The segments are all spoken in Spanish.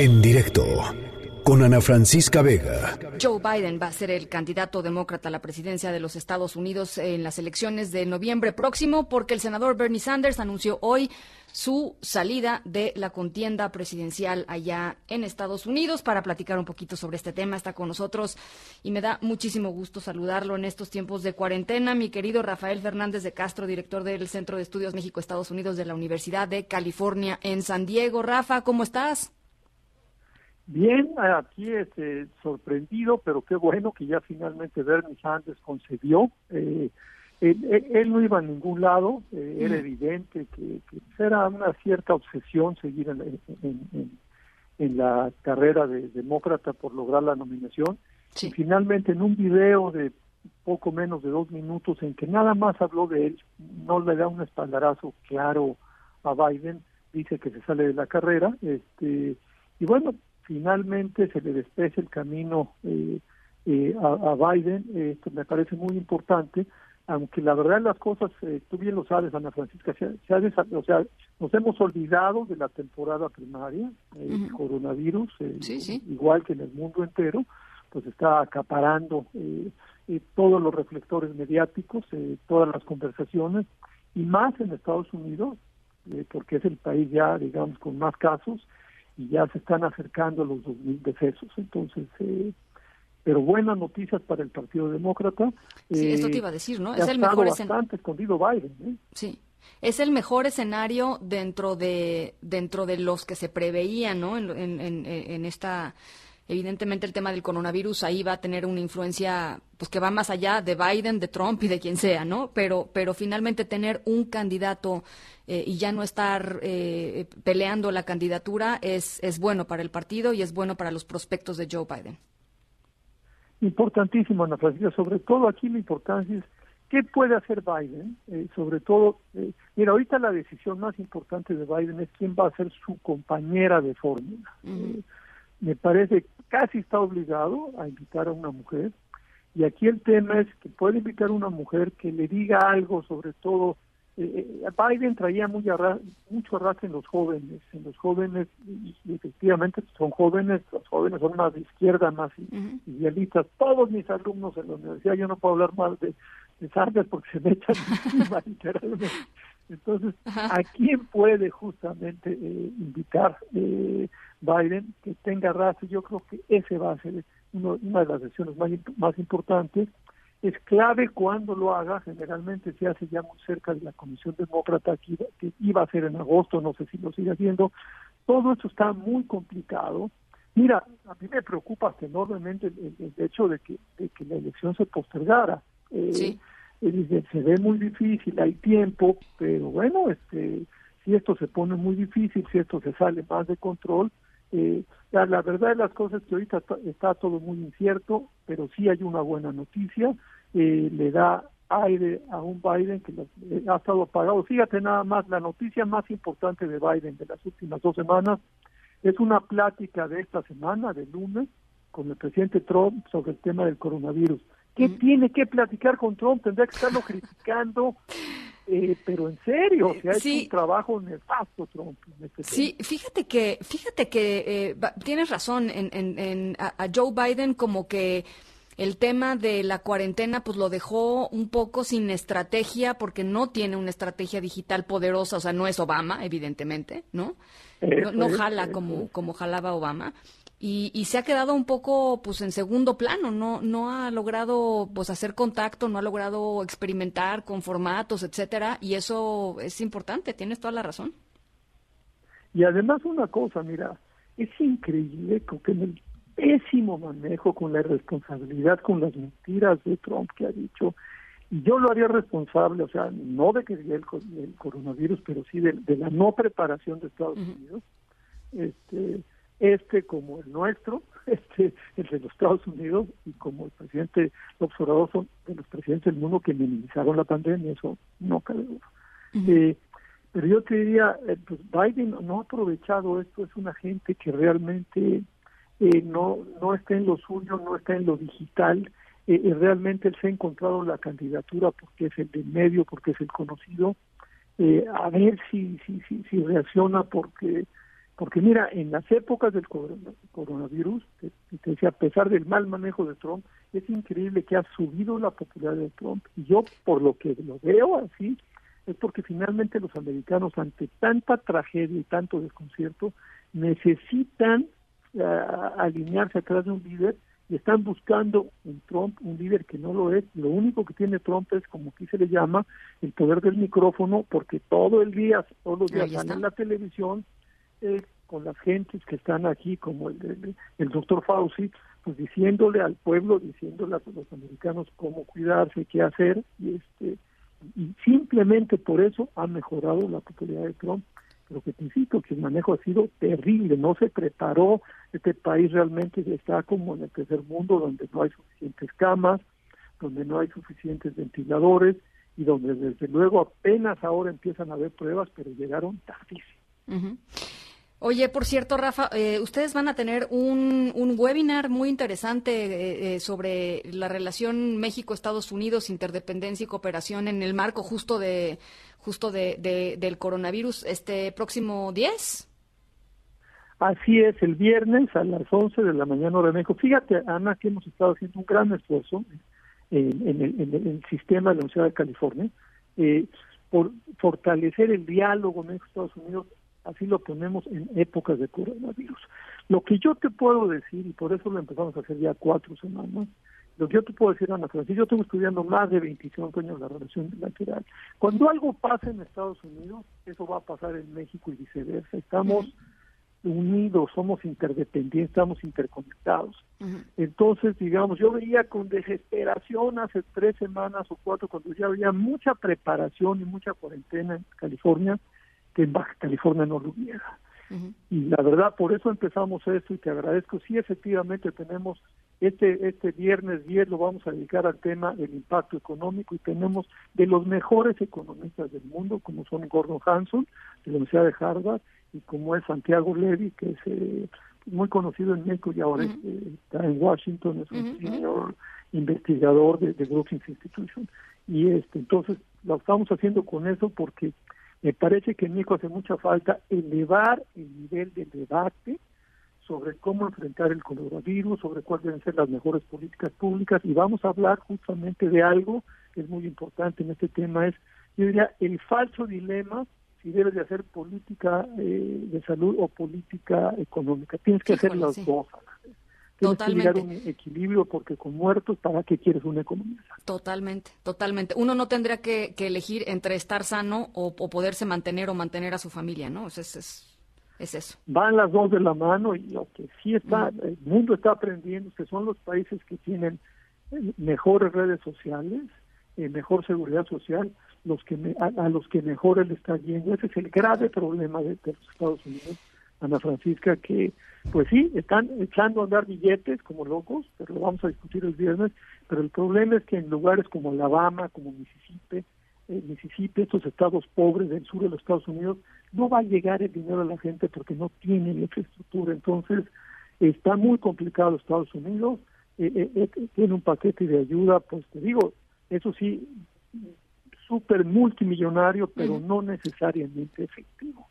En directo con Ana Francisca Vega. Joe Biden va a ser el candidato demócrata a la presidencia de los Estados Unidos en las elecciones de noviembre próximo porque el senador Bernie Sanders anunció hoy su salida de la contienda presidencial allá en Estados Unidos. Para platicar un poquito sobre este tema está con nosotros y me da muchísimo gusto saludarlo en estos tiempos de cuarentena, mi querido Rafael Fernández de Castro, director del Centro de Estudios México-Estados Unidos de la Universidad de California en San Diego. Rafa, ¿cómo estás? Bien, aquí este, sorprendido, pero qué bueno que ya finalmente Bernie Sanders concedió. Eh, él, no iba a ningún lado, eh, era evidente que, era una cierta obsesión seguir en, en, la carrera de demócrata por lograr la nominación. Y finalmente en un video de poco menos de dos minutos en que nada más habló de él, no le da un espaldarazo claro a Biden, dice que se sale de la carrera, este y bueno, finalmente se le despeja el camino eh, eh, a, Biden, esto me parece muy importante, aunque la verdad las cosas, eh, tú bien lo sabes, Ana Francisca, se, o sea, nos hemos olvidado de la temporada primaria, el coronavirus, igual que en el mundo entero, pues está acaparando todos los reflectores mediáticos, todas las conversaciones, y más en Estados Unidos, porque es el país ya, digamos, con más casos, y ya se están acercando a los 2.000 decesos. Entonces, eh, pero buenas noticias para el Partido Demócrata. Sí, eso te eh, iba a decir, ¿no? Es el mejor bastante escondido Biden. ¿eh? Sí. Es el mejor escenario dentro de dentro de los que se preveían, ¿no? En, en, en esta evidentemente el tema del coronavirus ahí va a tener una influencia pues que va más allá de Biden, de Trump y de quien sea, ¿no? Pero, pero finalmente tener un candidato eh, y ya no estar eh, peleando la candidatura es, es bueno para el partido y es bueno para los prospectos de Joe Biden. Importantísimo, Ana Francisca. Sobre todo aquí la importancia es qué puede hacer Biden. Eh, sobre todo, mira, ahorita la decisión más importante de Biden es quién va a ser su compañera de fórmula me parece casi está obligado a invitar a una mujer. Y aquí el tema es que puede invitar a una mujer que le diga algo, sobre todo, eh, eh Biden traía muy mucho arrastre en los jóvenes, en los jóvenes, y, efectivamente son jóvenes, los jóvenes son más de izquierda, más idealistas. Todos mis alumnos en la universidad, yo no puedo hablar más de, de Sanders porque se me echan encima literalmente. Entonces, ¿a quién puede justamente eh, invitar eh, Biden que tenga raza? Yo creo que ese va a ser una de las decisiones más, más importantes. Es clave cuando lo haga, generalmente se hace ya muy cerca de la Comisión Demócrata que, que iba a ser en agosto, no sé si lo sigue haciendo. Todo esto está muy complicado. Mira, a mí me preocupa enormemente el, hecho de que, de que la elección se postergara. Eh, sí dice, se ve muy difícil, hay tiempo, pero bueno, este, si esto se pone muy difícil, si esto se sale más de control, eh, la, verdad de las cosas es que ahorita está, todo muy incierto, pero sí hay una buena noticia, eh, le da aire a un Biden que eh, ha estado apagado. Fíjate nada más, la noticia más importante de Biden de las últimas dos semanas es una plática de esta semana, de lunes, con el presidente Trump sobre el tema del coronavirus. ¿Qué tiene que platicar con Trump? Tendría que estarlo criticando. Eh, pero en serio, o sea, es un trabajo nefasto Trump. Este sí, fíjate que, fíjate que eh, tienes razón en, en, a, Joe Biden como que el tema de la cuarentena pues lo dejó un poco sin estrategia porque no tiene una estrategia digital poderosa, o sea, no es Obama, evidentemente, ¿no? no, jala como, como jalaba Obama y, y, se ha quedado un poco pues en segundo plano, no, no ha logrado pues hacer contacto, no ha logrado experimentar con formatos, etcétera, y eso es importante, tienes toda la razón. Y además una cosa, mira, es increíble que en el pésimo manejo, con la irresponsabilidad, con las mentiras de Trump que ha dicho, y yo lo haría responsable, o sea, no de que el, el coronavirus, pero sí de, la no preparación de Estados Unidos, este este como el nuestro, este el de los Estados Unidos y como el presidente López Obrador son de los presidentes del mundo que minimizaron la pandemia, eso no cabe duda. Eh, pero yo te diría, eh, pues Biden no ha aprovechado esto, es una gente que realmente eh, no no está en lo suyo, no está en lo digital, eh, realmente él se ha encontrado la candidatura porque es el de medio, porque es el conocido, a ver si, si, si, si reacciona porque Porque mira, en las épocas del coronavirus, te, te decía, a pesar del mal manejo de Trump, es increíble que ha subido la popularidad de Trump. Y yo, por lo que lo veo así, es porque finalmente los americanos, ante tanta tragedia y tanto desconcierto, necesitan eh, alinearse atrás de un líder y están buscando en Trump un líder que no lo es. Lo único que tiene Trump es, como aquí se le llama, el poder del micrófono, porque todo el día, todos los días sale en la televisión eh, con las gentes que están aquí, como el, el, doctor Fauci, pues diciéndole al pueblo, diciéndole a los americanos cómo cuidarse, qué hacer, y este y simplemente por eso ha mejorado la popularidad de Trump. Pero que te insisto, que el manejo ha sido terrible, no se preparó, este país realmente está como en el tercer mundo, donde no hay suficientes camas, donde no hay suficientes ventiladores y donde desde luego apenas ahora empiezan a haber pruebas, pero llegaron tardísimo. Oye, por cierto, Rafa, eh, ustedes van a tener un, un webinar muy interesante eh, eh, sobre la relación México-Estados Unidos, interdependencia y cooperación en el marco justo de justo de, del coronavirus este próximo 10. Así es, el viernes a las 11 de la mañana hora de México. Fíjate, Ana, que hemos estado haciendo un gran esfuerzo en, el, en el, sistema de la Universidad de California por fortalecer el diálogo México-Estados Unidos así lo ponemos en épocas de coronavirus. Lo que yo te puedo decir, y por eso lo empezamos a hacer ya cuatro semanas, lo que yo te puedo decir, Ana Francis, yo estuve estudiando más de 25 años la relación bilateral. Cuando algo pasa en Estados Unidos, eso va a pasar en México y viceversa. Estamos unidos, somos interdependientes, estamos interconectados. Entonces, digamos, yo veía con desesperación hace tres semanas o cuatro, cuando ya había mucha preparación y mucha cuarentena en California, que en Baja California no lo hubiera. Y la verdad, por eso empezamos esto y te agradezco. Sí, efectivamente tenemos este este viernes 10 lo vamos a dedicar al tema del impacto económico y tenemos de los mejores economistas del mundo, como son Gordon Hanson, de la Universidad de Harvard, y como es Santiago Levy, que es eh, muy conocido en México y ahora eh, está en Washington, es un senior investigador de, de Brookings Institution. Y este entonces lo estamos haciendo con eso porque me parece que en México hace mucha falta elevar el nivel de debate sobre cómo enfrentar el coronavirus, sobre cuáles deben ser las mejores políticas públicas y vamos a hablar justamente de algo que es muy importante en este tema, es, yo diría, el falso dilema si debes de hacer política eh, de salud o política económica. Tienes que hacer las dos. Totalmente. que llegar un equilibrio porque con muertos, ¿para qué quieres una economía? Totalmente, totalmente. Uno no tendría que, elegir entre estar sano o, poderse mantener o mantener a su familia, ¿no? es, es, es, eso. Van las dos de la mano y lo que sí está, el mundo está aprendiendo que son los países que tienen eh, mejores redes sociales, eh, mejor seguridad social, los que a, los que mejor le está yendo. Ese es el grave problema de los Estados Unidos Ana Francisca, que pues sí, están echando a andar billetes como locos, pero lo vamos a discutir el viernes, pero el problema es que en lugares como Alabama, como Mississippi, eh, Mississippi, estos estados pobres del sur de los Estados Unidos, no va a llegar el dinero a la gente porque no tienen infraestructura. Entonces, está muy complicado Estados Unidos, eh, eh, tiene un paquete de ayuda, pues te digo, eso sí, súper multimillonario, pero no necesariamente efectivo.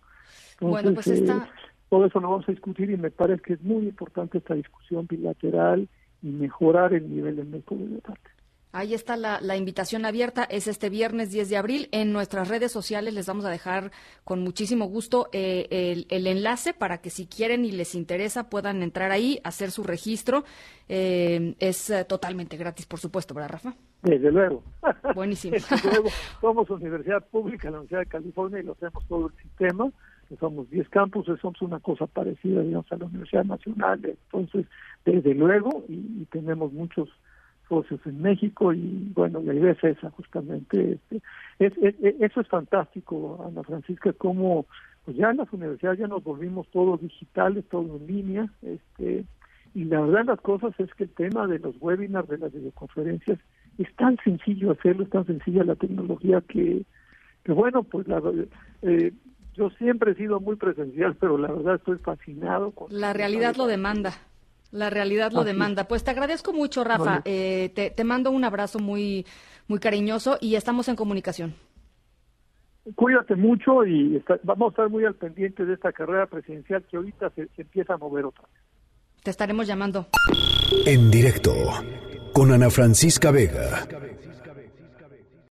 bueno, pues está todo eso lo vamos a discutir y me parece que es muy importante esta discusión bilateral y mejorar el nivel de método de debate. Ahí está la, invitación abierta, es este viernes 10 de abril. En nuestras redes sociales les vamos a dejar con muchísimo gusto eh, el, enlace para que si quieren y les interesa puedan entrar ahí, hacer su registro. Eh, es eh, totalmente gratis, por supuesto, ¿verdad, Rafa? Desde luego. Buenísimo. Desde luego, somos Universidad Pública, la Universidad de California, y lo hacemos todo el sistema somos 10 campuses, somos una cosa parecida, digamos, a la Universidad Nacional. Entonces, desde luego, y, tenemos muchos socios en México y bueno, la idea es esa justamente. Este, es, eso es fantástico, Ana Francisca, como pues ya en las universidades ya nos volvimos todos digitales, todo en línea, este, y la verdad las cosas es que el tema de los webinars, de las videoconferencias, es tan sencillo hacerlo, es tan sencilla la tecnología que, que bueno, pues la, eh, yo siempre he sido muy presencial, pero la verdad estoy fascinado con... La realidad lo demanda. La realidad lo demanda. Pues te agradezco mucho, Rafa. Eh, te, te, mando un abrazo muy, muy cariñoso y estamos en comunicación. cuídate mucho y vamos a estar muy al pendiente de esta carrera presidencial que ahorita se, se empieza a mover otra vez. Te estaremos llamando. En directo con Ana Francisca Vega.